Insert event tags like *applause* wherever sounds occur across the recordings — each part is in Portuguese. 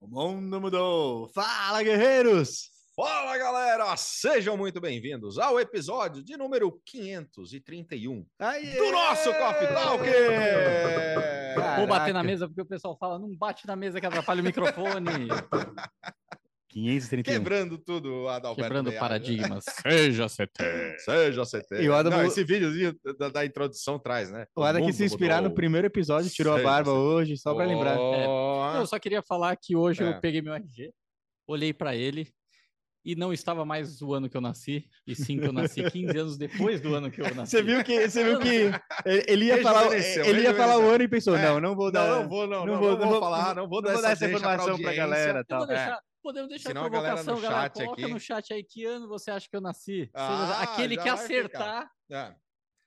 O mundo mudou! Fala, guerreiros! Fala, galera! Sejam muito bem-vindos ao episódio de número 531 Aê! do nosso Coffee Talk! Vou bater na mesa porque o pessoal fala, não bate na mesa que atrapalha o microfone. *laughs* 531. Quebrando tudo, Adalberto. Quebrando Meada. paradigmas. *laughs* Seja CT. Seja CT. E o Adam- Não, esse videozinho da, da introdução traz, né? O Ada mundo quis se inspirar mudou. no primeiro episódio, tirou a Seja barba CT. hoje, só pra lembrar. Ó, Eu só queria falar que hoje É. eu peguei meu RG, olhei pra ele e não estava mais o ano que eu nasci, e sim que eu nasci *laughs* 15 anos depois do ano que eu nasci. Você viu que, você viu que ele- ia falar, ele ia falar o ano e pensou, É. não, não vou dar, Não, não vou, não, não não, vou- não não vou vou- falar, não vou dar não vou essa, dar essa informação pra audiência. galera, Eu tal. vou deixar- Podemos deixar Senão a a galera provocação, no galera. chat Coloca aqui- no chat aí que ano você acha que eu nasci. Ah, aquele que vai acertar É.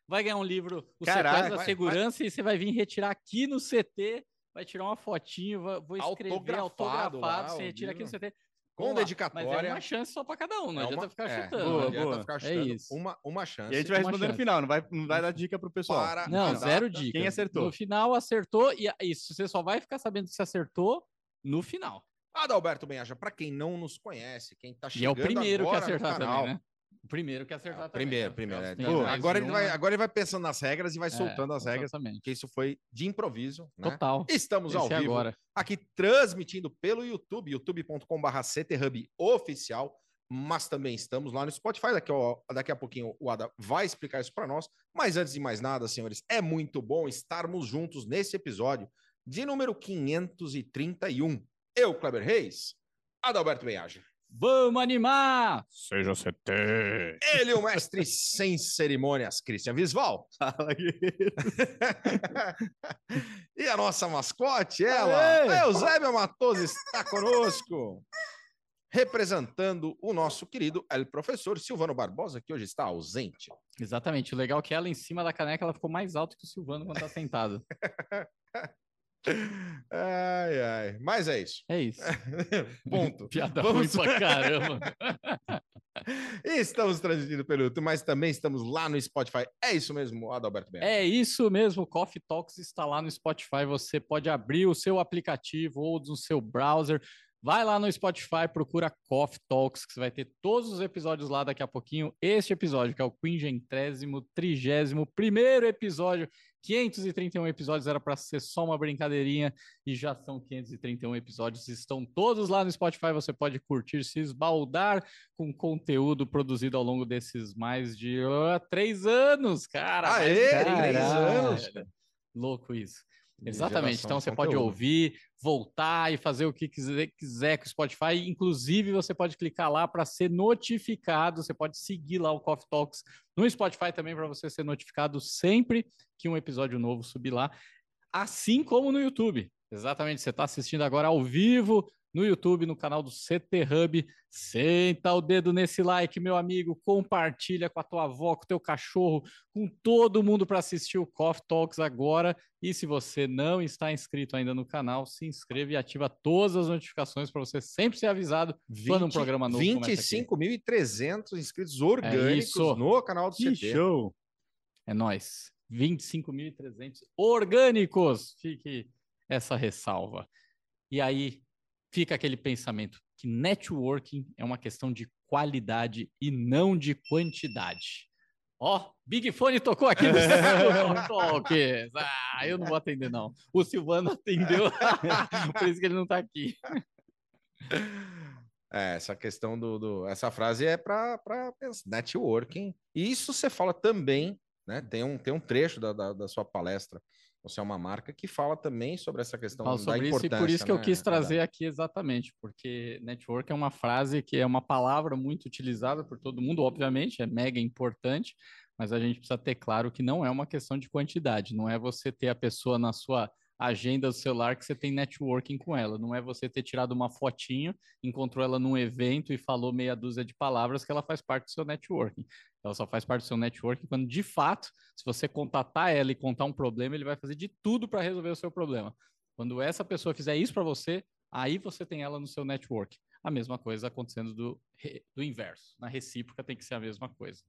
vai ganhar um livro, o Caraca, Sequestro da vai- Segurança, e você vai vir retirar aqui no CT, vai tirar uma fotinho, vai- vou escrever Autografado autografado, lá, você o retira aqui no livro. CT. Com Vamos lá, dedicatória. Mas é uma chance só pra cada um, não É adianta uma- ficar é, chutando. Boa, boa. ficar É chutando. isso. Uma, uma chance. E a gente vai responder no final, não vai, não vai dar dica pro pessoal. Para- Não, zero dica. Quem acertou? No final acertou, e isso, você só vai ficar sabendo que você acertou no final. Adalberto Benhaja, para quem não nos conhece, quem tá E é chegando o primeiro que agora acertar canal. também, né? O primeiro que acertar também. Primeiro, né? primeiro. é. Então, mais agora, ele vai, agora ele vai pensando nas regras e vai É, soltando as regras, Exatamente. porque isso foi de improviso, né? Total. Estamos ao Esse é vivo agora. aqui transmitindo pelo YouTube, youtube.com.br CTHub oficial, mas também estamos lá no Spotify. Daqui a, daqui a pouquinho o Ada vai explicar isso para nós. Mas antes de mais nada, senhores, é muito bom estarmos juntos nesse episódio de número 531. Eu, Kleber Reis, Adalberto Benhaja. Vamos animar! Seja CT. Ele, o mestre *laughs* sem cerimônias, Christian Visval. *laughs* Fala, e a nossa mascote, ela, Aê! a Eusébia Matoso, está conosco, representando o nosso querido El Professor Silvano Barbosa, que hoje está ausente. Exatamente. O legal é que ela, em cima da caneca, ela ficou mais alta que o Silvano quando tá sentado. *laughs* Ai, ai. Mas é isso. É isso. *laughs* *laughs* Ponto. Piada Vamos- ruim *laughs* pra caramba. Estamos transmitindo pelo YouTube, mas também estamos lá no Spotify. É isso mesmo, Adalberto Ben. É isso mesmo, o Coffee Talks está lá no Spotify. Você pode abrir o seu aplicativo ou no seu browser. Vai lá no Spotify, procura Coffee Talks, que você vai ter todos os episódios lá daqui a pouquinho. Este episódio, que é o quinquagésimo, trigésimo primeiro episódio, 531 episódios, era para ser só uma brincadeirinha e já são 531 episódios. Estão todos lá no Spotify. Você pode curtir, se esbaldar com conteúdo produzido ao longo desses mais de ah, três anos, cara. Aê, três três anos. anos. Louco isso. Exatamente. Então você pode ouvir, voltar e fazer o que quiser, quiser com o Spotify. Inclusive, você pode clicar lá para ser notificado. Você pode seguir lá o Coffee Talks no Spotify também para você ser notificado sempre que um episódio novo subir lá. Assim como no YouTube. Exatamente. Você está assistindo agora ao vivo no YouTube, no canal do CT Hub. Senta o dedo nesse like, meu amigo. Compartilha com a tua avó, com o teu cachorro, com todo mundo para assistir o Coffee Talks agora. E se você não está inscrito ainda no canal, se inscreva e ativa todas as notificações para você sempre ser avisado quando um programa novo começa aqui. 25.300 inscritos orgânicos isso. no canal do Que CT. show. É nóis. 25.300 orgânicos. Fique essa ressalva. E aí fica aquele pensamento que networking é uma questão de qualidade e não de quantidade. Ó, Big Fone tocou aqui no *laughs* Talks. Ah, eu não vou atender, não. O Silvano atendeu, *laughs* por isso que ele não tá aqui. É, essa questão do, do- essa frase é para networking. E isso você fala também, né? Tem um, tem um trecho da, da, da sua palestra. Você é uma marca que fala também sobre essa questão Falo da sobre isso e importância. por isso que eu né, quis Adam? trazer aqui exatamente, porque network é uma frase que é uma palavra muito utilizada por todo mundo, obviamente, é mega importante, mas a gente precisa ter claro que não é uma questão de quantidade, não é você ter a pessoa na sua agenda do celular que você tem networking com ela, não é você ter tirado uma fotinho, encontrou ela num evento e falou meia dúzia de palavras que ela faz parte do seu networking. Ela só faz parte do seu networking quando, de fato, se você contatar ela e contar um problema, ele vai fazer de tudo para resolver o seu problema. Quando essa pessoa fizer isso para você, aí você tem ela no seu network. A mesma coisa acontecendo do, do inverso. Na recíproca tem que ser a mesma coisa.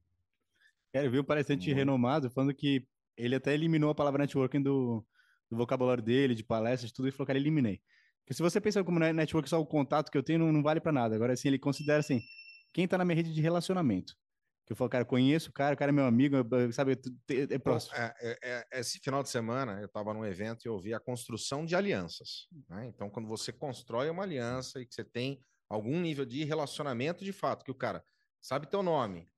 Cara, eu vi um palestrante Muito. renomado falando que ele até eliminou a palavra networking do, do vocabulário dele, de palestras, tudo, e falou, cara, eliminei. Porque se você pensa como ne- network só o contato que eu tenho, não, não vale para nada. Agora, assim, ele considera assim, quem tá na minha rede de relacionamento. Eu falo, cara, conheço o cara, o cara é meu amigo, sabe, é, próximo. É, é, é, esse final de semana eu estava num evento e eu vi a construção de alianças. né? Então, quando você constrói uma aliança e que você tem algum nível de relacionamento de fato, que o cara sabe teu nome,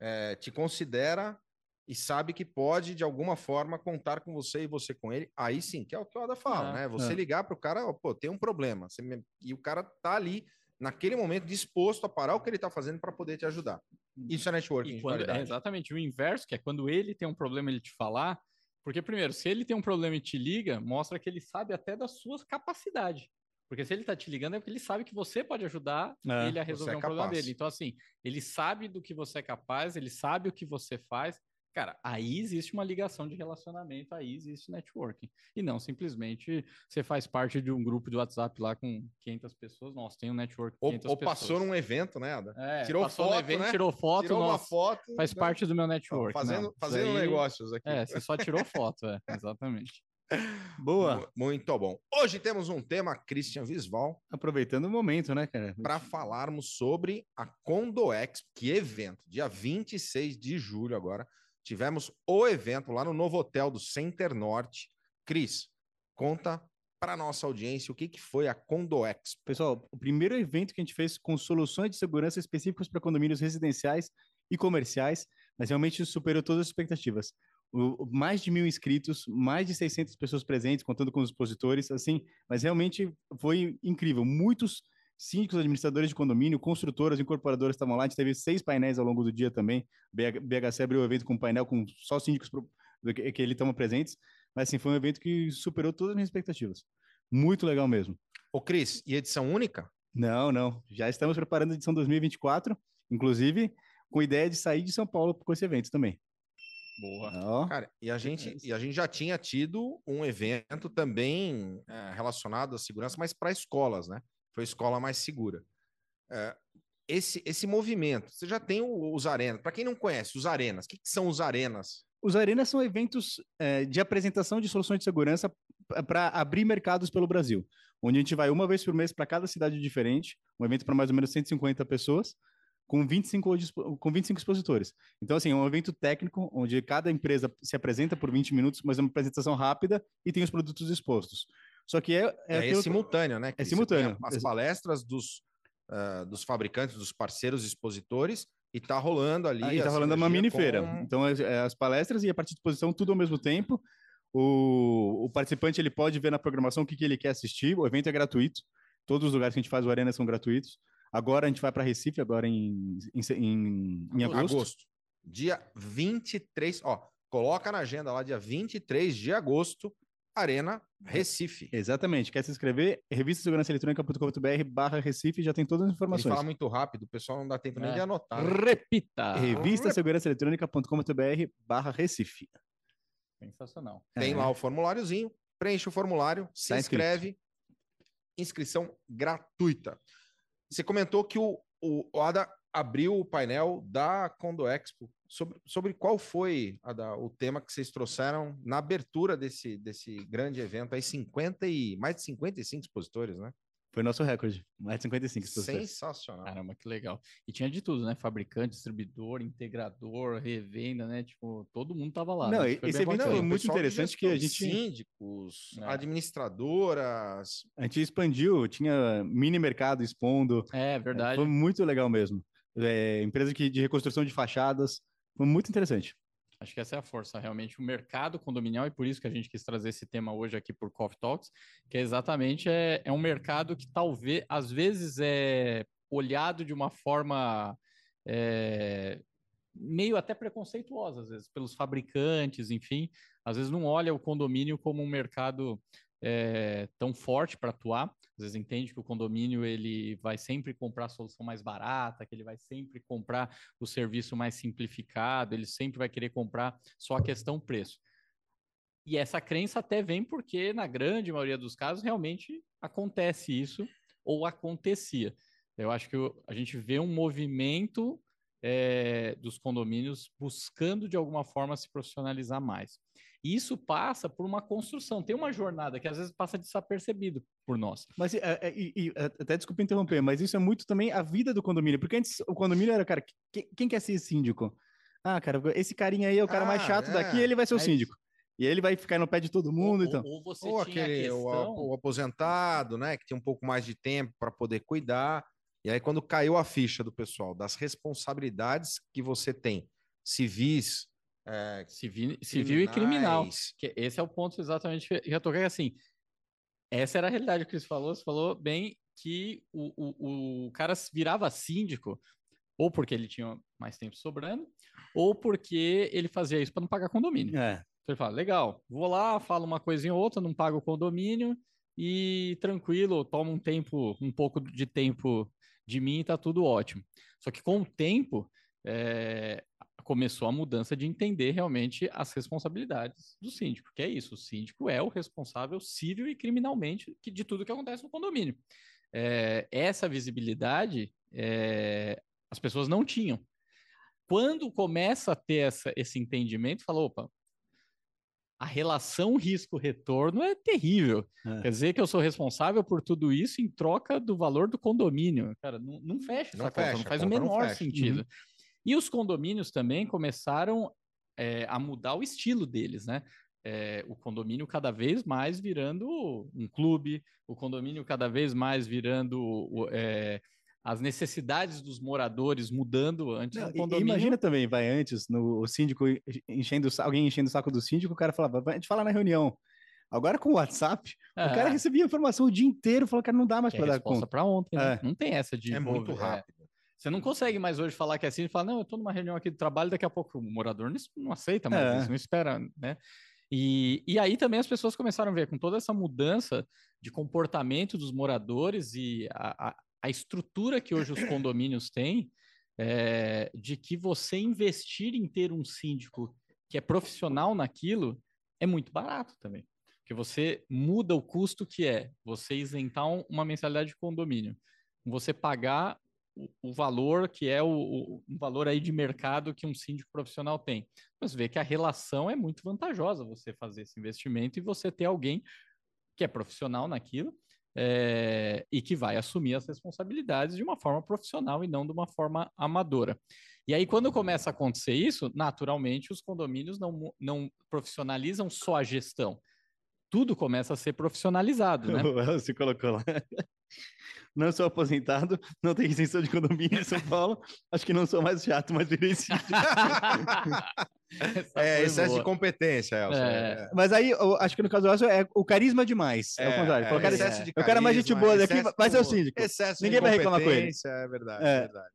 é, te considera e sabe que pode, de alguma forma, contar com você e você com ele, aí sim, que é o que o Ada fala, É, né? Você é. ligar para o cara, pô, tem um problema. Me- E o cara tá ali, naquele momento, disposto a parar o que ele tá fazendo para poder te ajudar. Isso é networking quando, é exatamente o inverso, que é quando ele tem um problema ele te falar, porque primeiro, se ele tem um problema e te liga, mostra que ele sabe até das suas capacidades. Porque se ele tá te ligando é porque ele sabe que você pode ajudar É, ele a você resolver é um problema capaz. dele. Então assim, ele sabe do que você é capaz, ele sabe o que você faz. Cara, aí existe uma ligação de relacionamento, aí existe networking. E não simplesmente você faz parte de um grupo de WhatsApp lá com 500 pessoas. Nossa, tem um network Ou, 500 ou passou num evento, né, Ada? É, tirou passou foto, evento, né? tirou foto, Tirou uma nossa, foto. faz né? parte do meu network. Fazendo, não. Fazendo aí- negócios aqui. É, você só tirou foto, é, *laughs* exatamente. Boa. Mu- Muito bom. Hoje temos um tema, Christian Visval, Aproveitando o momento, né, cara? para falarmos sobre a Condoex, que evento, dia 26 de julho agora. Tivemos o evento lá no novo hotel do Center Norte. Cris, conta para nossa audiência o que, que foi a Condoex. Pessoal, o primeiro evento que a gente fez com soluções de segurança específicas para condomínios residenciais e comerciais, mas realmente superou todas as expectativas. O, mais de mil inscritos, mais de 600 pessoas presentes, contando com os expositores, assim, mas realmente foi incrível. Muitos síndicos, administradores de condomínio, construtoras, incorporadoras estavam lá. A gente teve seis painéis ao longo do dia também. BH BHC abriu o evento com um painel com só síndicos pro- que, que ele estavam presentes. Mas, assim, foi um evento que superou todas as minhas expectativas. Muito legal mesmo. Ô, Cris, e edição única? Não, não. Já estamos preparando a edição 2024, inclusive com ideia de sair de São Paulo com esse evento também. Boa. Cara, e a gente, e a gente já tinha tido um evento também é, relacionado à segurança, mas para escolas, né? Foi escola mais segura. É, esse, esse movimento, você já tem os arenas. Para quem não conhece, os arenas, o que, que são os arenas? Os arenas são eventos eh, de apresentação de soluções de segurança para abrir mercados pelo Brasil, onde a gente vai uma vez por mês para cada cidade diferente, um evento para mais ou menos 150 pessoas, com 25, dispo- com 25 expositores. Então, assim, é um evento técnico, onde cada empresa se apresenta por 20 minutos, mas é uma apresentação rápida e tem os produtos expostos. Só que é... É, que- simultâneo, né? Você simultâneo. As palestras dos, ah, dos fabricantes, dos parceiros expositores, e tá rolando ali. Aí a tá rolando uma mini com- feira. Então, é, é as palestras e a parte de exposição, tudo ao mesmo tempo. O, o participante ele pode ver na programação o que, que ele quer assistir. O evento é gratuito. Todos os lugares que a gente faz o Arena são gratuitos. Agora a gente vai para Recife, agora em, em, em, em agosto. agosto. Dia 23, ó, coloca na agenda lá, dia 23 de agosto, Arena Recife. Exatamente. Quer se inscrever? Revista Segurança Eletrônica.com.br barra Recife, já tem todas as Ele informações. fala muito rápido, o pessoal não dá tempo nem É. de anotar. né? Repita! Revista Segurança Eletrônica.com.br barra Recife. Sensacional. Tem É. lá o formuláriozinho, preenche o formulário, se Tá inscrito. inscreve, inscrição gratuita. Você comentou que o, o, o Ada abriu o painel da Condo Expo. Sobre, sobre qual foi Ada, o tema que vocês trouxeram na abertura desse, desse grande evento aí, 50 e mais de 55 expositores, né? Foi nosso recorde. Mais de 55 expositores. Sensacional. Caramba, que legal. E tinha de tudo, né? Fabricante, distribuidor, integrador, revenda, né? Tipo, todo mundo tava lá. Não, né? e- Foi esse bem evento é bacana. muito interessante que a gente- Síndicos, É. administradoras. A gente expandiu, tinha mini mercado expondo. É, verdade. Foi muito legal mesmo. É, empresa que, de reconstrução de fachadas. Foi muito interessante. Acho que essa é a força, realmente, o mercado condominial, e por isso que a gente quis trazer esse tema hoje aqui por Coffee Talks, que é exatamente é, é um mercado que talvez, às vezes, é olhado de uma forma é, meio até preconceituosa, às vezes, pelos fabricantes, enfim, às vezes não olha o condomínio como um mercado é, tão forte para atuar, às vezes entende que o condomínio ele vai sempre comprar a solução mais barata, que ele vai sempre comprar o serviço mais simplificado, ele sempre vai querer comprar só a questão preço. E essa crença até vem porque, na grande maioria dos casos, realmente acontece isso ou acontecia. Eu acho que a gente vê um movimento é, dos condomínios buscando de alguma forma se profissionalizar mais. E isso passa por uma construção, tem uma jornada que às vezes passa desapercebido por nós. Mas é, é, e, até desculpa interromper, mas isso é muito também a vida do condomínio, porque antes o condomínio era, cara, quem, quem quer ser síndico? Ah, cara, esse carinha aí é o cara ah, mais chato é. daqui, ele vai ser o síndico. E ele vai ficar no pé de todo mundo, ou, então. Ou, você ou aquele questão... o, o, aposentado, né, que tem um pouco mais de tempo para poder cuidar. E aí quando caiu a ficha do pessoal das responsabilidades que você tem, civis, é, civil, civil e criminal. Que esse é o ponto exatamente que eu toquei assim. Essa era a realidade que o Cris falou. Você falou bem que o, o, o cara virava síndico ou porque ele tinha mais tempo sobrando, ou porque ele fazia isso para não pagar condomínio. É. Então ele fala, legal, vou lá, falo uma coisinha ou outra, não pago o condomínio e tranquilo, toma um tempo, um pouco de tempo de mim e tá tudo ótimo. Só que com o tempo, é, começou a mudança de entender realmente as responsabilidades do síndico, que é isso, o síndico é o responsável civil e criminalmente de tudo que acontece no condomínio. É, essa visibilidade é, as pessoas não tinham. Quando começa a ter essa, esse entendimento, fala, opa, a relação risco-retorno é terrível. É. Quer dizer que eu sou responsável por tudo isso em troca do valor do condomínio. Cara, não, não fecha não essa fecha, conta, não faz o menor sentido. Uhum. E os condomínios também começaram é, a mudar o estilo deles, né? É, o condomínio cada vez mais virando um clube, o condomínio cada vez mais virando é, as necessidades dos moradores mudando antes Não, do condomínio. Imagina também, vai antes, no o síndico enchendo alguém enchendo o saco do síndico, o cara falava, a gente fala na reunião. Agora com o WhatsApp, é. o cara recebia informação o dia inteiro, falou que não dá mais para dar conta. para ontem, né? é. Não tem essa de É muito é. rápido. Você não consegue mais hoje falar que é assim, falar, não, eu estou numa reunião aqui de trabalho, daqui a pouco o morador não, não aceita mais é. isso, não espera, né? E, e aí também as pessoas começaram a ver, com toda essa mudança de comportamento dos moradores e a, a, a estrutura que hoje os condomínios têm, é, de que você investir em ter um síndico que é profissional naquilo é muito barato também. Porque você muda o custo que é você isentar uma mensalidade de condomínio, você pagar o, valor que é o, o, valor aí de mercado que um síndico profissional tem. Você vê que a relação é muito vantajosa você fazer esse investimento e você ter alguém que é profissional naquilo é, e que vai assumir as responsabilidades de uma forma profissional e não de uma forma amadora. E aí, quando começa a acontecer isso, naturalmente os condomínios não, não profissionalizam só a gestão. Tudo começa a ser profissionalizado, né? *laughs* Você colocou lá *laughs* não sou aposentado, não tenho extensão de condomínio em São Paulo, acho que não sou mais chato, mas virei *laughs* é, excesso boa. de competência, Elcio. É. É. Mas aí, eu acho que no caso do Elcio, é o carisma demais. É, o contrário. É, excesso de carisma, o cara mais gente boa daqui vai ser o síndico. Excesso Ninguém vai reclamar com ele. É verdade, é verdade.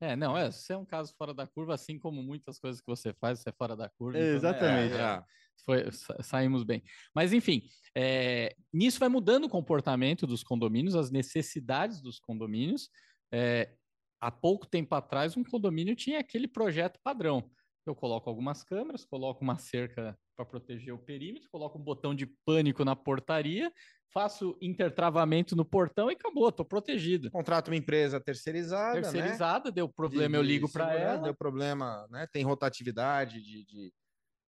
É, não, é, você é um caso fora da curva, assim como muitas coisas que você faz, você é fora da curva. Exatamente. Então, é, foi, saímos bem. Mas, enfim, é, nisso vai mudando o comportamento dos condomínios, as necessidades dos condomínios. É, há pouco tempo atrás, um condomínio tinha aquele projeto padrão. Eu coloco algumas câmeras, coloco uma cerca para proteger o perímetro, coloco um botão de pânico na portaria, faço intertravamento no portão e acabou, estou protegido. Contrato uma empresa terceirizada. Né? Terceirizada, né? deu problema, de, eu ligo para ela. Deu problema, né? Tem rotatividade de, de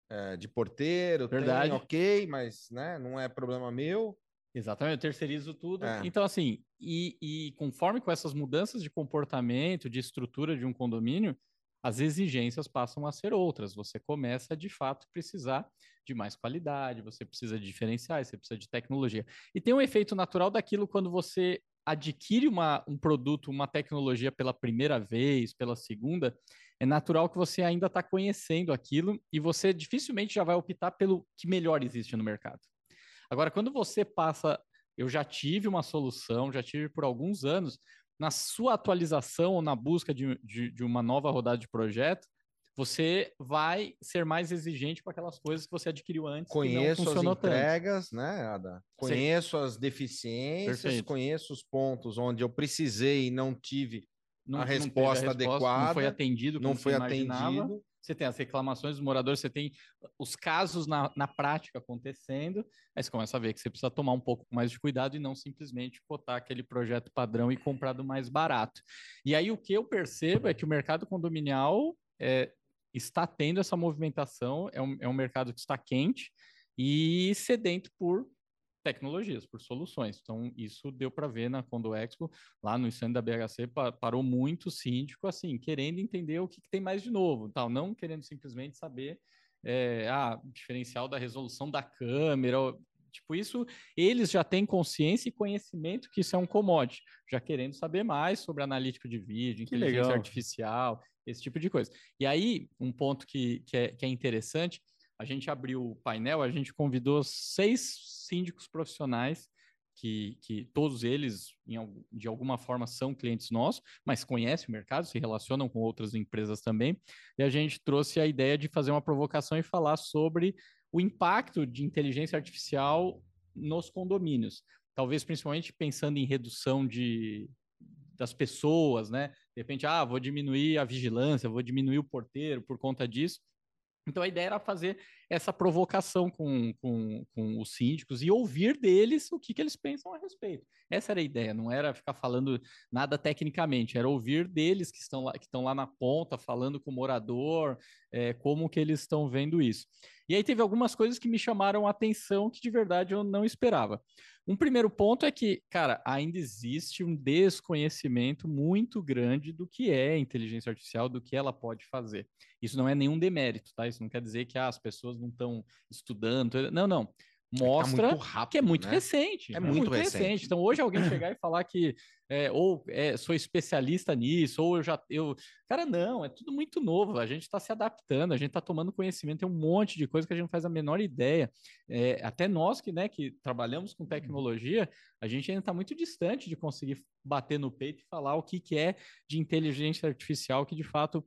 é, de porteiro, Verdade. Tem, ok, mas né, não é problema meu. Exatamente, eu terceirizo tudo. É. Então, assim, e, e conforme com essas mudanças de comportamento, de estrutura de um condomínio, as exigências passam a ser outras. Você começa, de fato, precisar de mais qualidade, você precisa de diferenciais, você precisa de tecnologia. E tem um efeito natural daquilo quando você adquire uma, um produto, uma tecnologia pela primeira vez, pela segunda, é natural que você ainda está conhecendo aquilo e você dificilmente já vai optar pelo que melhor existe no mercado. Agora, quando você passa, eu já tive uma solução, já tive por alguns anos, na sua atualização ou na busca de, de, de uma nova rodada de projeto, você vai ser mais exigente com aquelas coisas que você adquiriu antes. Conheço as entregas, tanto. né, Ada? Conheço Sim. as deficiências, Perfeito. conheço os pontos onde eu precisei e não tive não, a resposta, resposta, adequada. Não foi atendido Não foi atendido. você tem as reclamações dos moradores, você tem os casos na, na prática acontecendo, aí você começa a ver que você precisa tomar um pouco mais de cuidado e não simplesmente cotar aquele projeto padrão e comprar do mais barato. E aí o que eu percebo é que o mercado condominial é, está tendo essa movimentação, é um, é um mercado que está quente e sedento por tecnologias, por soluções. Então, isso deu para ver na Condo Expo, lá no stand da BHC, parou muito síndico, assim, querendo entender o que, que tem mais de novo, tal, não querendo simplesmente saber é, ah, diferencial da resolução da câmera, tipo isso, eles já têm consciência e conhecimento que isso é um commodity, já querendo saber mais sobre analítica de vídeo, inteligência artificial, esse tipo de coisa. E aí, um ponto que, que, é, que é interessante, a gente abriu o painel, a gente convidou seis síndicos profissionais que, que, todos eles, em, de alguma forma, são clientes nossos, mas conhecem o mercado, se relacionam com outras empresas também. E a gente trouxe a ideia de fazer uma provocação e falar sobre o impacto de inteligência artificial nos condomínios. Talvez principalmente pensando em redução de, das pessoas, né? De repente, ah, vou diminuir a vigilância, vou diminuir o porteiro por conta disso. Então a ideia era fazer essa provocação com, com, com os síndicos e ouvir deles o que, que eles pensam a respeito. Essa era a ideia, não era ficar falando nada tecnicamente, era ouvir deles que estão lá, que estão lá na ponta, falando com o morador, é, como que eles estão vendo isso. E aí teve algumas coisas que me chamaram a atenção que de verdade eu não esperava. Um primeiro ponto é que, cara, ainda existe um desconhecimento muito grande do que é inteligência artificial, do que ela pode fazer. Isso não é nenhum demérito, tá? Isso não quer dizer que ah, as pessoas não estão estudando. Não, não. Mostra é tá rápido, que é muito né? recente. É, é muito, muito recente. recente. Então, hoje alguém *laughs* chegar e falar que é, ou é, sou especialista nisso, ou eu já. Eu... Cara, não, é tudo muito novo. A gente está se adaptando, a gente está tomando conhecimento, tem um monte de coisa que a gente não faz a menor ideia. É, até nós que, né, que trabalhamos com tecnologia, a gente ainda está muito distante de conseguir bater no peito e falar o que, que é de inteligência artificial que de fato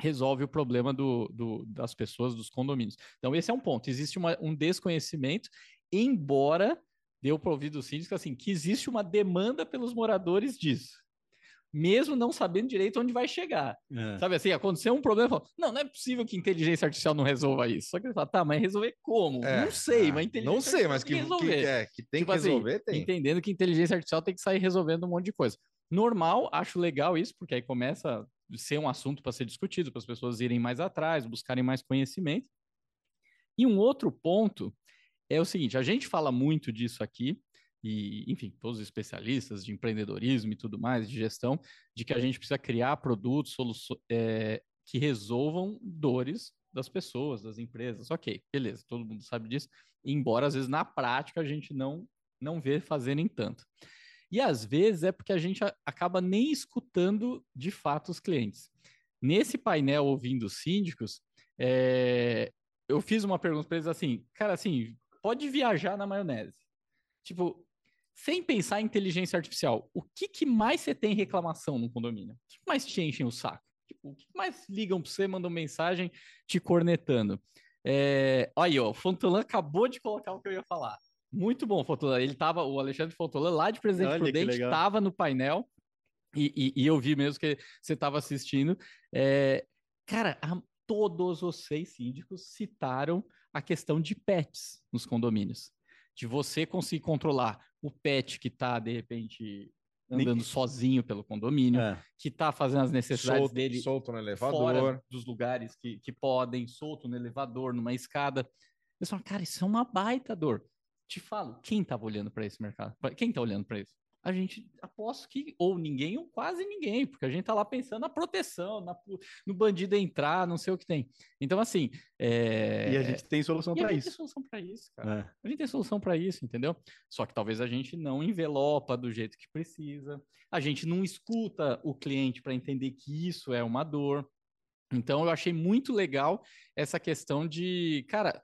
resolve o problema do, do, das pessoas, dos condomínios. Então, esse é um ponto. Existe uma, um desconhecimento, embora deu para ouvir dos síndicos assim, que existe uma demanda pelos moradores disso. Mesmo não sabendo direito onde vai chegar. É. Sabe assim, aconteceu um problema, fala, não, não é possível que inteligência artificial não resolva isso. Só que ele fala, tá, mas resolver como? É, não sei, é, mas inteligência Não sei, mas que, que, resolver. Que, é, que tem tipo que assim, resolver, assim, tem. Entendendo que inteligência artificial tem que sair resolvendo um monte de coisa. Normal, acho legal isso, porque aí começa ser um assunto para ser discutido, para as pessoas irem mais atrás, buscarem mais conhecimento. E um outro ponto é o seguinte: a gente fala muito disso aqui, e, enfim, todos os especialistas de empreendedorismo e tudo mais, de gestão, de que a gente precisa criar produtos é, que resolvam dores das pessoas, das empresas. Ok, beleza, todo mundo sabe disso, embora às vezes na prática a gente não, não vê fazerem tanto. E às vezes é porque a gente acaba nem escutando de fato os clientes. Nesse painel ouvindo os síndicos, é... eu fiz uma pergunta para eles assim, cara, assim, pode viajar na maionese. Tipo, sem pensar em inteligência artificial, o que, que mais você tem reclamação no condomínio? O que mais te enchem o saco? Tipo, o que mais ligam para você, mandam mensagem te cornetando? É... Aí, ó, o Fontolan acabou de colocar o que eu ia falar. Muito bom, Fotola. Ele tava, o Alexandre Fotola, lá de Presidente Olha, Prudente, estava no painel e, e, e, eu vi mesmo que você estava assistindo. É, cara, a, todos os seis síndicos citaram a questão de pets nos condomínios. De você conseguir controlar o pet que está, de repente, andando sozinho pelo condomínio, é. que está fazendo as necessidades solto, dele solto no elevador, fora dos lugares que, que podem, solto no elevador, numa escada. Eles falam, cara, isso é uma baita dor te falo, quem estava olhando para esse mercado? Quem está olhando para isso? A gente aposto que ou ninguém ou quase ninguém, porque a gente está lá pensando na proteção, na, no bandido entrar, não sei o que tem. Então, assim. É... E a gente tem solução para isso. A gente tem solução para isso, cara. É. A gente tem solução para isso, entendeu? Só que talvez a gente não envelopa do jeito que precisa, a gente não escuta o cliente para entender que isso é uma dor. Então, eu achei muito legal essa questão de, cara,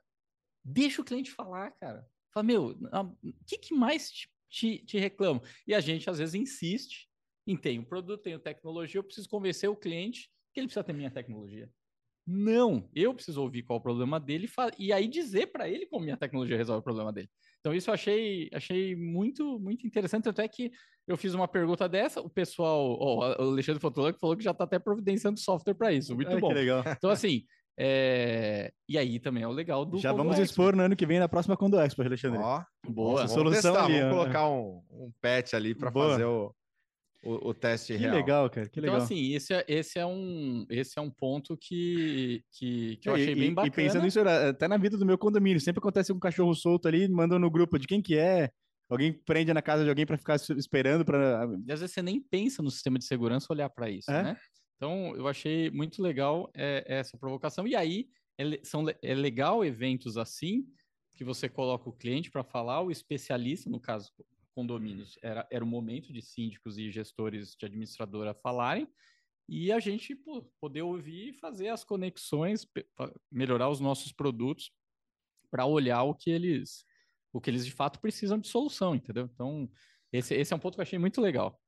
deixa o cliente falar, cara. Fala, meu, o que, que mais te, te, te reclamo? E a gente, às vezes, insiste em ter um produto, tenho tecnologia, eu preciso convencer o cliente que ele precisa ter minha tecnologia. Não, eu preciso ouvir qual é o problema dele e aí dizer para ele como minha tecnologia resolve o problema dele. Então, isso eu achei, achei muito, muito interessante. Tanto é que eu fiz uma pergunta dessa, o pessoal, oh, o Alexandre Fotolanco falou que já está até providenciando software para isso. Muito bom. Então, assim, É, E aí também é o legal do. Já vamos Expo. expor no ano que vem na próxima Condo Expo, Alexandre. Ó, Boa. vamos solução testar, ali, vamos ó. colocar um, um patch ali para fazer o, o, o teste que real. legal, cara. Que legal. Então, assim, esse é, esse é, um, esse é um ponto que, que, que eu E- achei e, bem e bacana. pensando nisso, até na vida do meu condomínio, sempre acontece um cachorro solto ali, mandam no grupo de quem que é, alguém prende na casa de alguém para ficar es- esperando para E às vezes você nem pensa no sistema de segurança olhar para isso, É? né? Então, eu achei muito legal é, essa provocação. E aí, é, são, é legal eventos assim, que você coloca o cliente para falar, o especialista, no caso, condomínios, era, era o momento de síndicos e gestores de administradora falarem, e a gente pô, poder ouvir e fazer as conexões, melhorar os nossos produtos para olhar o que eles o que eles de fato precisam de solução, entendeu? Então, esse, esse é um ponto que eu achei muito legal.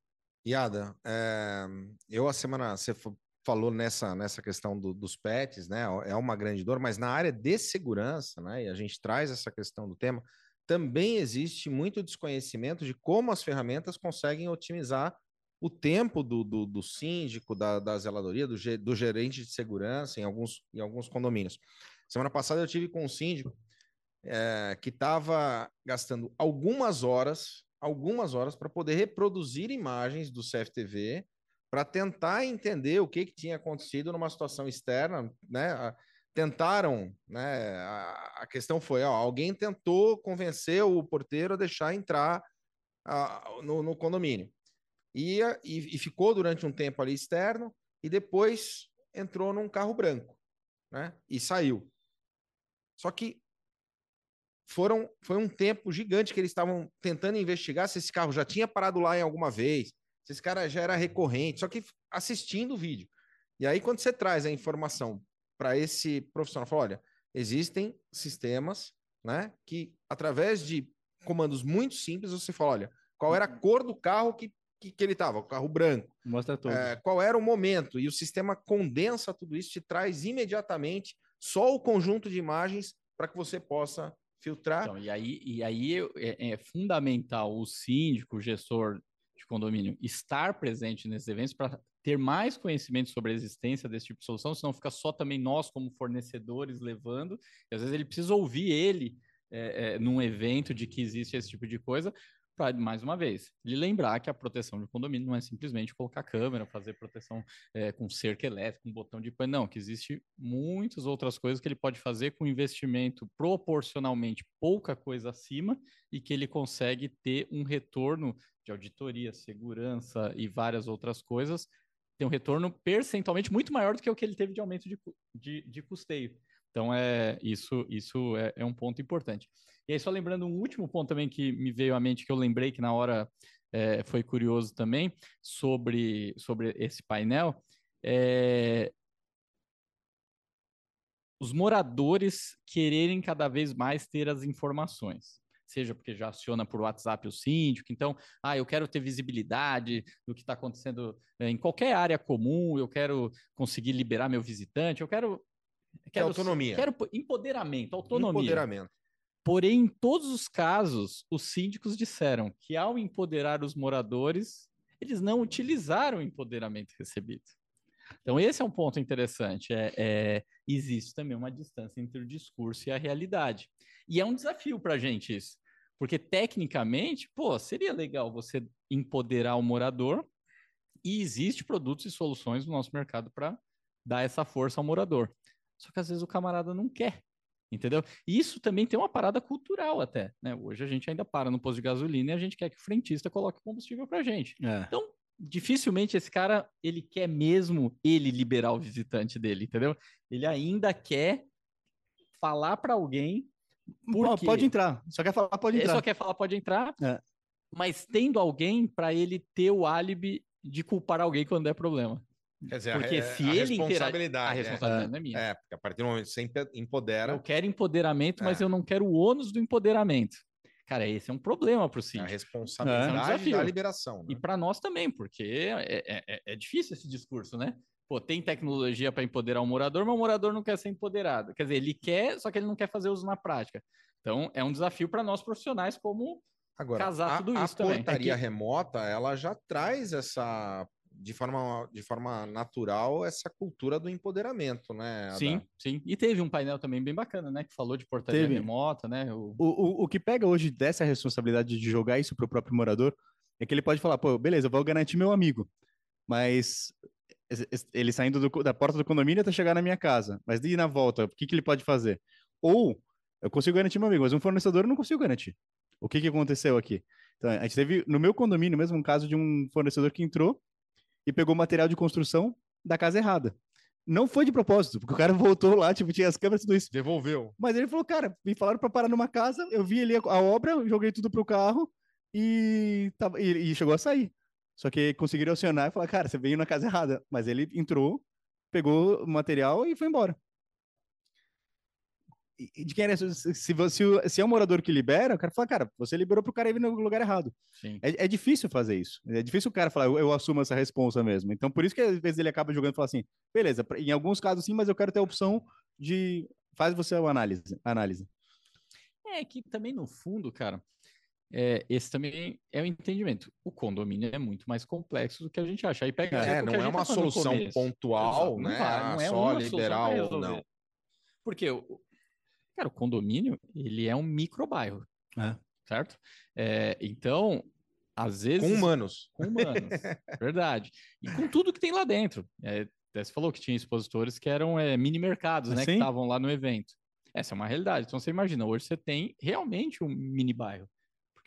Iada, é, eu a semana você fa- falou nessa, nessa questão do- dos pets, né? É uma grande dor, mas na área de segurança, né? E a gente traz essa questão do tema. Também existe muito desconhecimento de como as ferramentas conseguem otimizar o tempo do, do, do síndico, da, da zeladoria, do, do gerente de segurança em alguns, em alguns condomínios. Semana passada eu tive com um síndico eh, que estava gastando algumas horas, algumas horas para poder reproduzir imagens do CFTV para tentar entender o que, que tinha acontecido numa situação externa, né? Tentaram, né? A, questão foi, ó, alguém tentou convencer o porteiro a deixar entrar no, no condomínio. E, e ficou durante um tempo ali externo e depois entrou num carro branco, né? E saiu. Só que foram foi um tempo gigante que eles estavam tentando investigar se esse carro já tinha parado lá em alguma vez, se esse cara já era recorrente, só que assistindo o vídeo. E aí quando você traz a informação para esse profissional, fala, olha, existem sistemas, né, que através de comandos muito simples você fala, olha, qual era a cor do carro que que, que ele estava, o carro branco. Mostra todos. É, qual era o momento, e o sistema condensa tudo isso, te traz imediatamente só o conjunto de imagens para que você possa filtrar. Então, e aí, e aí é, é fundamental o síndico, o gestor de condomínio, estar presente nesses eventos para ter mais conhecimento sobre a existência desse tipo de solução, senão fica só também nós, como fornecedores, levando. E às vezes ele precisa ouvir ele é, é, num evento de que existe esse tipo de coisa, para, mais uma vez, ele lembrar que a proteção de condomínio não é simplesmente colocar câmera, fazer proteção é, com cerca elétrica, um botão de pane, não, que existe muitas outras coisas que ele pode fazer com investimento proporcionalmente pouca coisa acima e que ele consegue ter um retorno de auditoria, segurança e várias outras coisas, tem um retorno percentualmente muito maior do que o que ele teve de aumento de, de, de custeio. Então, é, isso, isso é, é um ponto importante. E aí, só lembrando um último ponto também que me veio à mente, que eu lembrei que na hora é, foi curioso também, sobre, sobre esse painel, é, os moradores quererem cada vez mais ter as informações. Seja porque já aciona por WhatsApp o síndico, então, ah, eu quero ter visibilidade do que está acontecendo eh, em qualquer área comum, eu quero conseguir liberar meu visitante, eu quero. Quero autonomia. Quero po- empoderamento, autonomia. Empoderamento. Porém, em todos os casos, os síndicos disseram que ao empoderar os moradores, eles não utilizaram o empoderamento recebido. Então, esse é um ponto interessante. É, é, existe também uma distância entre o discurso e a realidade. E é um desafio para a gente isso. Porque, tecnicamente, pô, seria legal você empoderar o morador e existe produtos e soluções no nosso mercado para dar essa força ao morador. Só que às vezes o camarada não quer. Entendeu? E isso também tem uma parada cultural até. Né? Hoje a gente ainda para no posto de gasolina e a gente quer que o frentista coloque combustível para gente. É. Então, dificilmente esse cara ele quer mesmo ele liberar o visitante dele, entendeu? Ele ainda quer falar para alguém. Por Pô, quê? Pode entrar. Só quer falar, pode Ele entrar. só quer falar, pode entrar, É. mas tendo alguém para ele ter o álibi de culpar alguém quando der problema. Quer dizer, Porque a, se a ele responsabilidade. A é. responsabilidade não é minha. É, porque a partir do momento que você empodera, Eu quero empoderamento, mas É. eu não quero o ônus do empoderamento. Cara, esse é um problema para o a síndico. responsabilidade É um desafio. da liberação. E Né? para nós também, porque é, é- é- é difícil esse discurso, né? Pô, tem tecnologia para empoderar o morador, mas o morador não quer ser empoderado. Quer dizer, ele quer, só que ele não quer fazer uso na prática. Então, é um desafio para nós profissionais como Agora, casar a, tudo a isso também. portaria É que- remota, ela já traz essa de forma, de forma natural essa cultura do empoderamento, né? Ada? Sim, sim. E teve um painel também bem bacana, né? Que falou de portaria Teve. remota, né? O... O, o, o que pega hoje dessa responsabilidade de jogar isso para o próprio morador é que ele pode falar, pô, beleza, eu vou garantir meu amigo, mas ele saindo do da porta do condomínio até chegar na minha casa, mas e na volta, o que, que ele pode fazer? Ou eu consigo garantir meu amigo, mas um fornecedor eu não consigo garantir. O que, que aconteceu aqui? Então, a gente teve no meu condomínio mesmo um caso de um fornecedor que entrou e pegou material de construção da casa errada. Não foi de propósito, porque o cara voltou lá, tipo, tinha as câmeras tudo isso. Devolveu. Mas ele falou, cara, me falaram para parar numa casa, eu vi ali a, a obra, joguei tudo pro carro e, tava, e, e chegou a sair. Só que conseguiram acionar e falar, cara, você veio na casa errada. Mas ele entrou, pegou o material e foi embora. De quem era? Se, se, você- se é um morador que libera, o cara fala, cara, você liberou pro cara ir no lugar errado. Sim. É, é difícil fazer isso. É difícil o cara falar, eu, eu assumo essa responsa mesmo. Então, por isso que às vezes ele acaba jogando e fala assim, beleza, em alguns casos sim, mas eu quero ter a opção de faz você uma análise. análise. É que também, no fundo, cara, é, esse também é o entendimento. O condomínio é muito mais complexo do que a gente acha. Aí pega É, não a é uma tá no solução pontual, Exato, não né? vai, Ah, não é só uma resolver. não. Porque, cara, o condomínio, ele é um microbairro, É. certo? É, então, às vezes... Com humanos. Com humanos, *laughs* verdade. E com tudo que tem lá dentro. É, até você falou que tinha expositores que eram é, mini mercados, né? Que estavam lá no evento. Essa é uma realidade. Então, você imagina, hoje você tem realmente um mini bairro.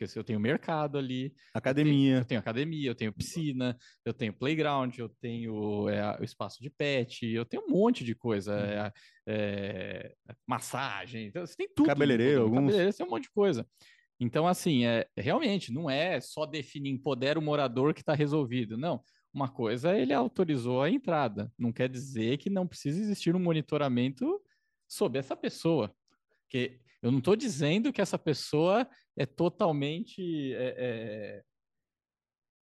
Porque se eu tenho mercado ali, eu Academia. tenho academia, eu tenho piscina, eu tenho playground, eu tenho é, o espaço de pet, eu tenho um monte de coisa, é, é, massagem, então você tem tudo. Cabeleireiro, alguns. Cabeleireiro, você tem um monte de coisa. Então, assim, é, realmente, não é só definir, empodera o morador que está resolvido. Não, uma coisa ele autorizou a entrada, não quer dizer que não precisa existir um monitoramento sobre essa pessoa. Porque eu não estou dizendo que essa pessoa é totalmente é, é,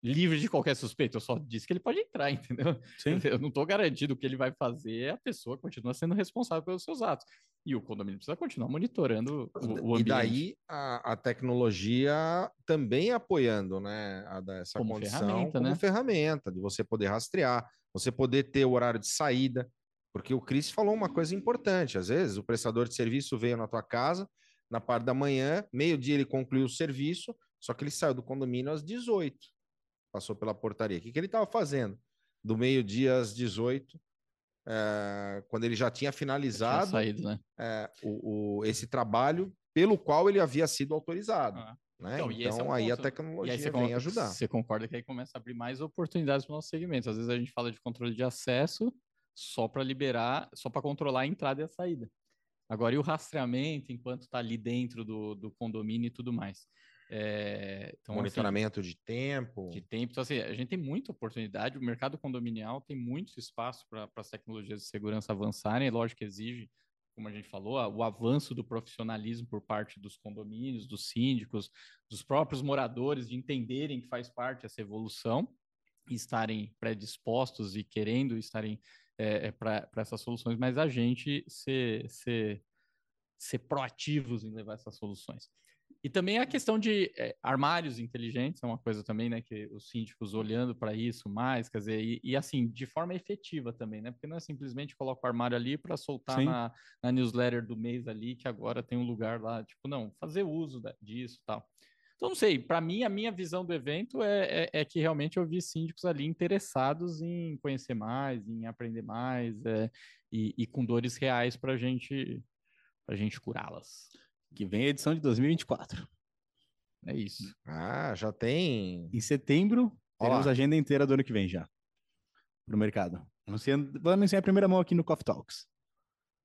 livre de qualquer suspeito. Eu só disse que ele pode entrar, *laughs* entendeu? Sim. Eu não estou garantindo que ele vai fazer, a pessoa continua sendo responsável pelos seus atos. E o condomínio precisa continuar monitorando o, o E ambiente. daí a, a tecnologia também apoiando, né? A, essa Como condição ferramenta, como né? ferramenta, de você poder rastrear, você poder ter o horário de saída. Porque o Cris falou uma coisa importante. Às vezes o prestador de serviço veio na tua casa na parte da manhã, meio-dia ele concluiu o serviço, só que ele saiu do condomínio às 18. Passou pela portaria. O que, que ele estava fazendo? Do meio-dia às 18, eh, quando ele já tinha Tinha finalizado saído, né? é, o, o- esse trabalho pelo qual ele havia sido autorizado. Ah. Né? Então, Então, e esse é um aí a ponto. E tecnologia aí vem ajudar. você concorda que aí começa a abrir mais oportunidades para o nosso segmento. Às vezes a gente fala de controle de acesso só para liberar, só para controlar a entrada e a saída. Agora, e o rastreamento enquanto está ali dentro do, do condomínio e tudo mais? É, então, assim, Monitoramento de tempo. de tempo. Então, assim, a gente tem muita oportunidade, o mercado condominial tem muito espaço para as tecnologias de segurança avançarem, é lógico que exige, como a gente falou, o avanço do profissionalismo por parte dos condomínios, dos síndicos, dos próprios moradores, de entenderem que faz parte essa evolução estarem predispostos e querendo estarem para essas soluções, mas a gente ser, ser, ser proativos em levar essas soluções. E também a questão de eh, armários inteligentes é uma coisa também, né, que os síndicos olhando para isso mais, quer dizer, e, e, assim, de forma efetiva também, né, porque não é simplesmente colocar o armário ali para soltar na, na newsletter do mês ali, que agora tem um lugar lá, tipo, não, fazer uso da- disso e tal. Então, não sei, para mim, a minha visão do evento é, é, é que realmente eu vi síndicos ali interessados em conhecer mais, em aprender mais, é, e, e com dores reais para gente, a gente curá-las. Que vem a edição de 2024. É isso. Ah, já tem. Em setembro, Ó teremos a agenda inteira do ano que vem já. Pro mercado. Anunciando, vou anunciar em primeira mão aqui no Coffee Talks.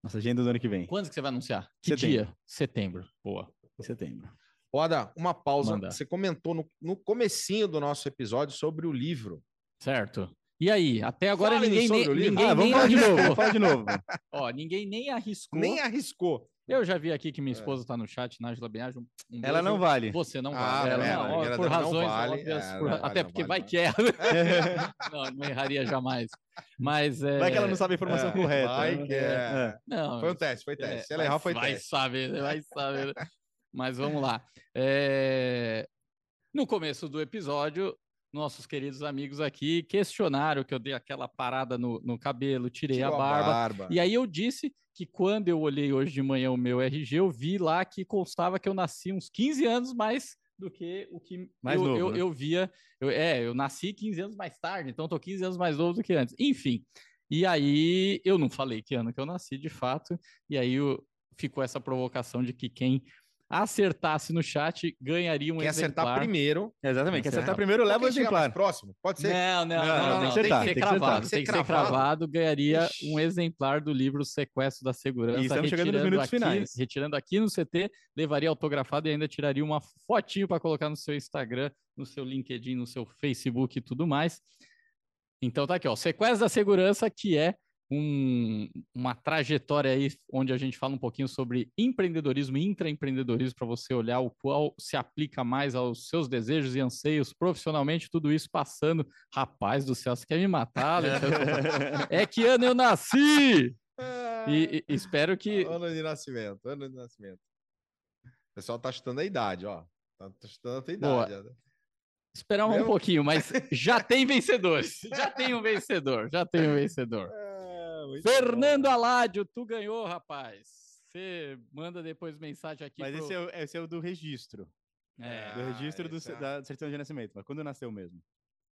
Nossa agenda do ano que vem. Quando que você vai anunciar? Que Setembro. dia? Setembro. Boa. Em setembro. Roda, uma pausa. Manda. Você comentou no, no comecinho do nosso episódio sobre o livro. Certo. E aí? Até agora Falem ninguém, sobre nem, o livro. ninguém ah, vamos nem falar de novo, vamos falar de novo. *laughs* Ó, ninguém nem arriscou. Nem arriscou. Eu já vi aqui que minha É. esposa está no chat, Nájila Benhaja. Um Ela não vale. Você não Ah, vale. Ela é, não, por razões vale, óbvias, é, por- não até vale, porque não vai que é. *laughs* não, não erraria jamais. Mas é. Vai que ela não sabe a informação É, correta. vai né? que é. É. Não, Foi um teste, foi É, teste. Se ela vai- errar, foi vai teste. saber, né? vai saber. Mas vamos lá. É, No começo do episódio, nossos queridos amigos aqui questionaram que eu dei aquela parada no, no cabelo, tirei a barba. barba. E aí eu disse que quando eu olhei hoje de manhã o meu RG, eu vi lá que constava que eu nasci uns 15 anos mais do que o que Mais eu, novo, eu, né? eu via. Eu, é, eu nasci 15 anos mais tarde, então tô 15 anos mais novo do que antes. Enfim. E aí eu não falei que ano que eu nasci, de fato. E aí eu- ficou essa provocação de que quem acertasse no chat ganharia um Quem acertar exemplar. primeiro. Exatamente. Quer Certo. acertar primeiro, leva o Quem exemplar. próximo, pode ser. Não, não, Não, não, não, não, tem que Tem acertar, que ser tem que acertar. cravado. Tem que ser cravado. Ganharia Ixi. um exemplar do livro Sequestro da Segurança. E estamos chegando nos retirando minutos aqui- finais. Retirando aqui no CT, levaria autografado e ainda tiraria uma fotinho para colocar no seu Instagram, no seu LinkedIn, no seu Facebook e tudo mais. Então tá aqui, ó. Sequestro da Segurança, que é um- uma trajetória aí onde a gente fala um pouquinho sobre empreendedorismo e intraempreendedorismo para você olhar o qual se aplica mais aos seus desejos e anseios profissionalmente, tudo isso passando. Rapaz do céu, você quer me matar, Alexandre? *laughs* é que ano eu nasci! E, e espero que. Ano de nascimento, ano de nascimento. O pessoal tá chutando a idade, ó. Tá, chutando a tua Boa. idade. ó. Esperar um pouquinho, mas *laughs* já tem vencedores. Já tem um vencedor. Já tem um vencedor. É, Fernando bom. Aládio, tu ganhou, rapaz. Você manda depois mensagem aqui. Mas pro- esse é, o, esse é o do registro. É, Do registro do, esse é- da certidão de nascimento. Mas quando nasceu mesmo?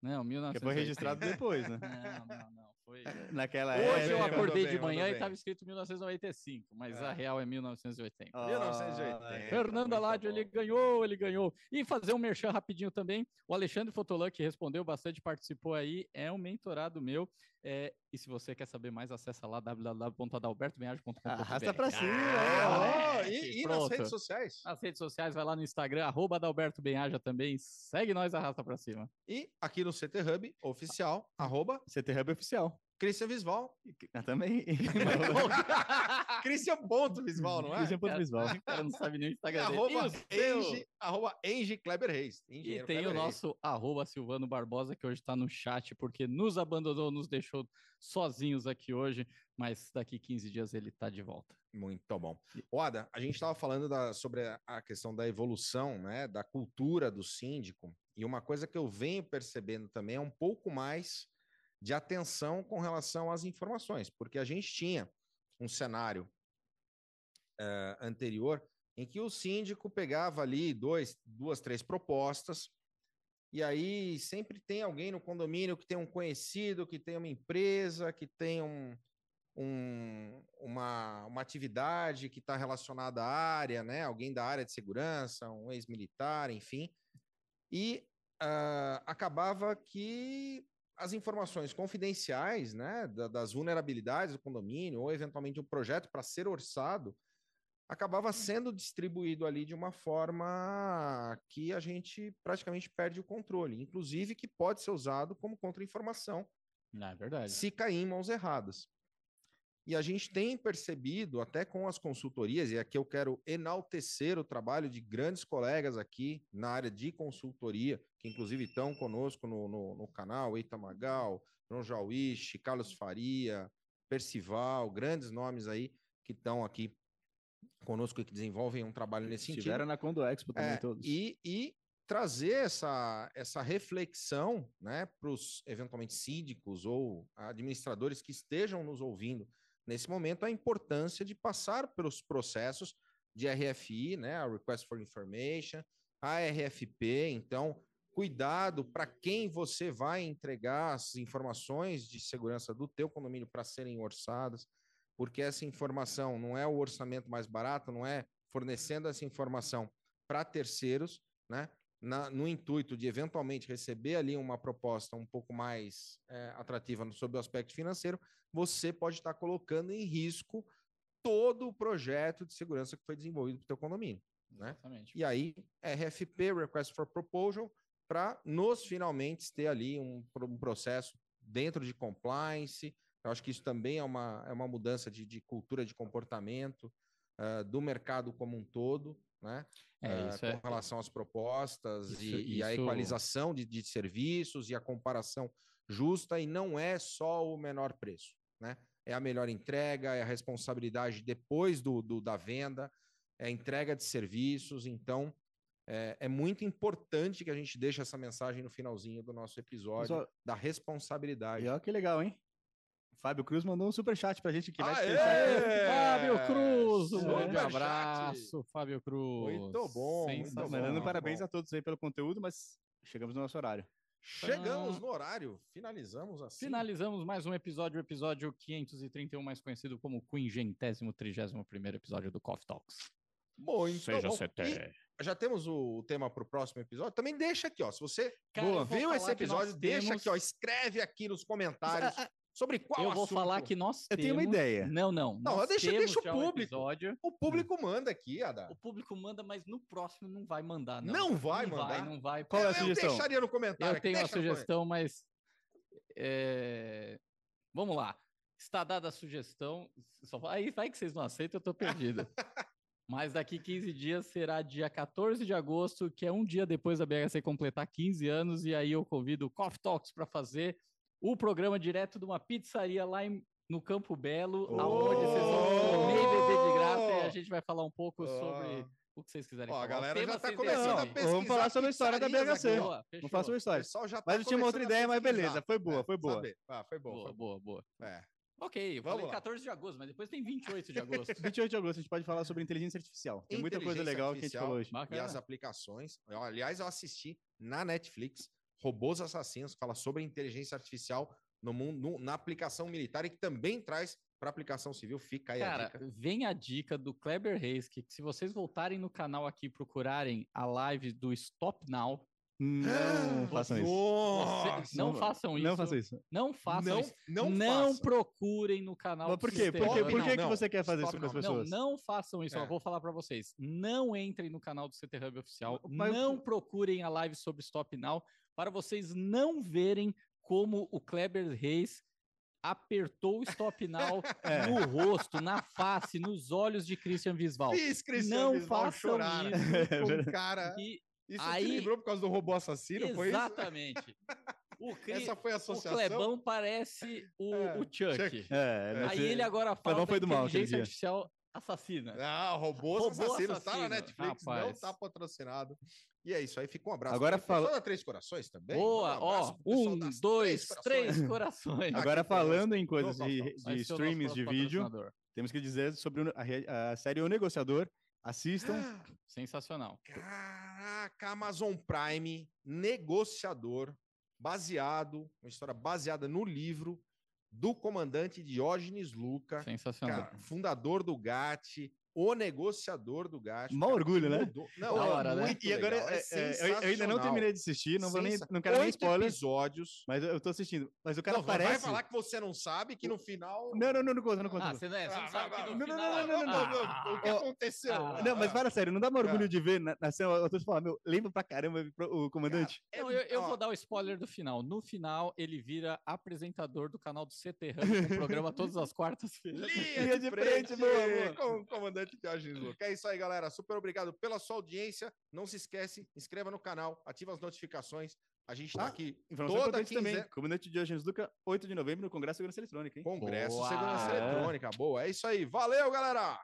Não, Porque 1980. foi registrado depois, né? *laughs* Não, não, não. Foi. *laughs* Naquela Hoje época. eu acordei bem, de manhã e estava escrito 1995, mas É. a real é 1980. Ah, 1980. é. Fernando Aládio, ele ganhou, ele ganhou. E fazer um merchan rapidinho também. O Alexandre Fotolan, que respondeu bastante, participou aí, é um mentorado meu. É, e se você quer saber mais, acessa lá www.adalbertobenhajo.com.br. Arrasta pra cima. Ah, é. e, e nas redes sociais. Nas redes sociais, vai lá no Instagram, arroba Adalberto Benhaja também. Segue nós, arrasta pra cima. E aqui no CT Hub oficial, arroba CT Hub oficial. Christian Visval. Também. *laughs* Christian ponto Visval, não é? Christian Ponto Visual. O cara não sabe nem o Instagram arroba E o? Engie, arroba Engie Kleber Reis. E tem o Kleber Reis. nosso arroba Silvano Barbosa, que hoje está no chat, porque nos abandonou, nos deixou sozinhos aqui hoje, mas daqui 15 dias ele está de volta. Muito bom. Oda, a gente estava falando da- sobre a, a questão da evolução, né, da cultura do síndico, e uma coisa que eu venho percebendo também é um pouco mais de atenção com relação às informações, porque a gente tinha um cenário eh, anterior em que o síndico pegava ali dois, duas, três propostas, e aí sempre tem alguém no condomínio que tem um conhecido, que tem uma empresa, que tem um, um- uma, uma atividade que está relacionada à área, né? Alguém da área de segurança, um ex-militar, enfim. E ah, acabava que as informações confidenciais, né, da- das vulnerabilidades do condomínio, ou eventualmente um projeto para ser orçado, acabava sendo distribuído ali de uma forma que a gente praticamente perde o controle, inclusive que pode ser usado como contra-informação Não, é verdade. se cair em mãos erradas. E a gente tem percebido, até com as consultorias, e aqui eu quero enaltecer o trabalho de grandes colegas aqui na área de consultoria, que inclusive estão conosco no, no, no canal, Eita Magal, João Jauiche, Carlos Faria, Percival, grandes nomes aí que estão aqui conosco e que desenvolvem um trabalho nesse sentido. Estiveram na Condo Expo também É, todos. E, e trazer essa, essa reflexão né, para os eventualmente síndicos ou administradores que estejam nos ouvindo nesse momento, a importância de passar pelos processos de RFI, né, a Request for Information, a RFP, então cuidado para quem você vai entregar as informações de segurança do teu condomínio para serem orçadas, porque essa informação não é o orçamento mais barato, não é fornecendo essa informação para terceiros, né? Na- no intuito de eventualmente receber ali uma proposta um pouco mais eh, atrativa no- sobre o aspecto financeiro, você pode estar colocando em risco todo o projeto de segurança que foi desenvolvido para o teu condomínio. Né? Exatamente. E aí, RFP, Request for Proposal, para nos finalmente ter ali um, um processo dentro de compliance. Eu acho que isso também é uma, é uma mudança de, de cultura de comportamento ah, do mercado como um todo, né? É, ah, isso com é, relação às propostas Isso- e, e a equalização de, de serviços e a comparação justa, e não é só o menor preço, né? É a melhor entrega, é a responsabilidade depois do, do- da venda, é a entrega de serviços, então É, é muito importante que a gente deixe essa mensagem no finalzinho do nosso episódio Pessoal, da responsabilidade. e olha que legal, hein? Fábio Cruz mandou um superchat pra gente que vai. Fábio Cruz, um grande abraço, Fábio Cruz. Muito bom, muito Sensacional. bom. Parabéns bom. a todos aí pelo conteúdo, mas chegamos no nosso horário. Chegamos Ah. no horário, finalizamos assim. Finalizamos mais um episódio, o episódio 531, mais conhecido como quingentésimo, trigésimo primeiro episódio do Coffee Talks. Muito Seja bom. CT. E já temos o tema para o próximo episódio. Também deixa aqui, ó. Se você Cara, viu esse episódio, deixa temos- aqui, ó. Escreve aqui nos comentários sobre qual Eu vou assunto. falar que nós Eu temos... tenho uma ideia. Não, não. Não, deixa- deixa o público. episódio. O público manda aqui, Ada. O público manda, mas no próximo não vai mandar, não. Não vai não mandar? Vai, não vai. Qual é a eu sugestão? deixaria no comentário. Eu tenho uma sugestão, mas. é, Vamos lá. Está dada a sugestão. Só... Aí vai que vocês não aceitam, eu tô perdido. *laughs* mas daqui 15 dias será dia 14 de agosto, que é um dia depois da BHC completar 15 anos, e aí eu convido o Coffee Talks para fazer o programa direto de uma pizzaria lá em- no Campo Belo, aonde vocês vão comer e beber de graça, e a gente vai falar um pouco sobre o que vocês quiserem Ó, a falar. O galera já tá começando a pesquisar Vamos falar sobre a história da BHC. Boa, Não faço uma história. tá Mas eu tinha uma outra a ideia, mas beleza. Foi boa, É, foi boa. Ah, foi boa. Boa, foi boa, boa. É. Ok, eu Vamos falei lá. 14 de agosto, mas depois tem 28 de agosto. *laughs* 28 de agosto a gente pode falar sobre inteligência artificial. Tem muita coisa Inteligência legal que a gente falou hoje. E as Bacana. aplicações. Eu, aliás, eu assisti na Netflix Robôs Assassinos, fala sobre inteligência artificial no mundo, no- na aplicação militar e que também traz para aplicação civil. Fica aí a Cara, dica. vem a dica do Kleber Reis, que se vocês voltarem no canal aqui e procurarem a live do Stop Now, Não *gasps* façam isso. você- não não- façam isso. Não façam isso. Não façam não, isso. não, Não, faça. procurem no canal Mas do por quê? Por, quê? por Não, que, você quer fazer isso Stop com as não. Não, pessoas? não façam isso. É. Eu vou falar para vocês. Não entrem no canal do CT Hub oficial. Mas- Não procurem a live sobre Stop Now para vocês não verem como o Kleber Reis apertou o Stop Now *laughs* É. no rosto, na face, nos olhos de Christian Visval. Fiz Cristiano Não Bisbal façam chorar isso. *laughs* com um cara. E Isso Aí- te lembrou por causa do robô assassino? Foi isso? exatamente. O, *laughs* Cri- Essa foi a o associação? Clebão parece o, É, o Chuck. Chuck. É, Aí ele agora fala Clebão foi do mal inteligência dia. artificial assassina. Ah, robôs Robô assassinos tá na assassino, Netflix, não rapaz. tá patrocinado. E é isso aí, fica um abraço. Agora pro pessoal fala- da Três Corações também. Boa, um ó. Um, dois, Três três corações. Agora falando em coisas de, de streams de vídeo, temos que dizer sobre a, a série O Negociador. Assistam. *gasps* Sensacional. Caraca, Amazon Prime, negociador, baseado, uma história baseada no livro do comandante Diógenes Luca, Sensacional. cara, fundador do GAT, o negociador do GAT. Mó cara, orgulho, né? mudou- Não, Da é hora, né? E agora, legal, é é, é, eu- eu, ainda não terminei de assistir, não, vou nem, não quero nem Oito spoiler, episódios. mas eu, eu tô assistindo. Mas o cara Não, vai parece... falar que você não sabe, que no final... Não, não, não, não conta, não conta. Ah, você não, é, você não Ah, sabe vai, que no vai, não, final... não, não, não, não, Ah, O que aconteceu? ah, Não, mas fala sério, não dá mais orgulho Ah. de ver na, na cena o ator falar, meu, lembra pra caramba o comandante? Não, eu, eu ó, vou dar o spoiler do final. No final, ele vira apresentador do canal do CT com o programa todas as quartas-feiras. Linha de frente, boa, com o comandante Diógenes Luca. É isso aí, galera. Super obrigado pela sua audiência. Não se esquece, inscreva no canal, ativa as notificações. A gente tá Ah, aqui toda importante também. Comandante Diógenes Luca, 8 de novembro, no Congresso de Segurança Eletrônica, hein? Congresso Boa. Segurança. Eletrônica. Boa, é isso aí. Valeu, galera!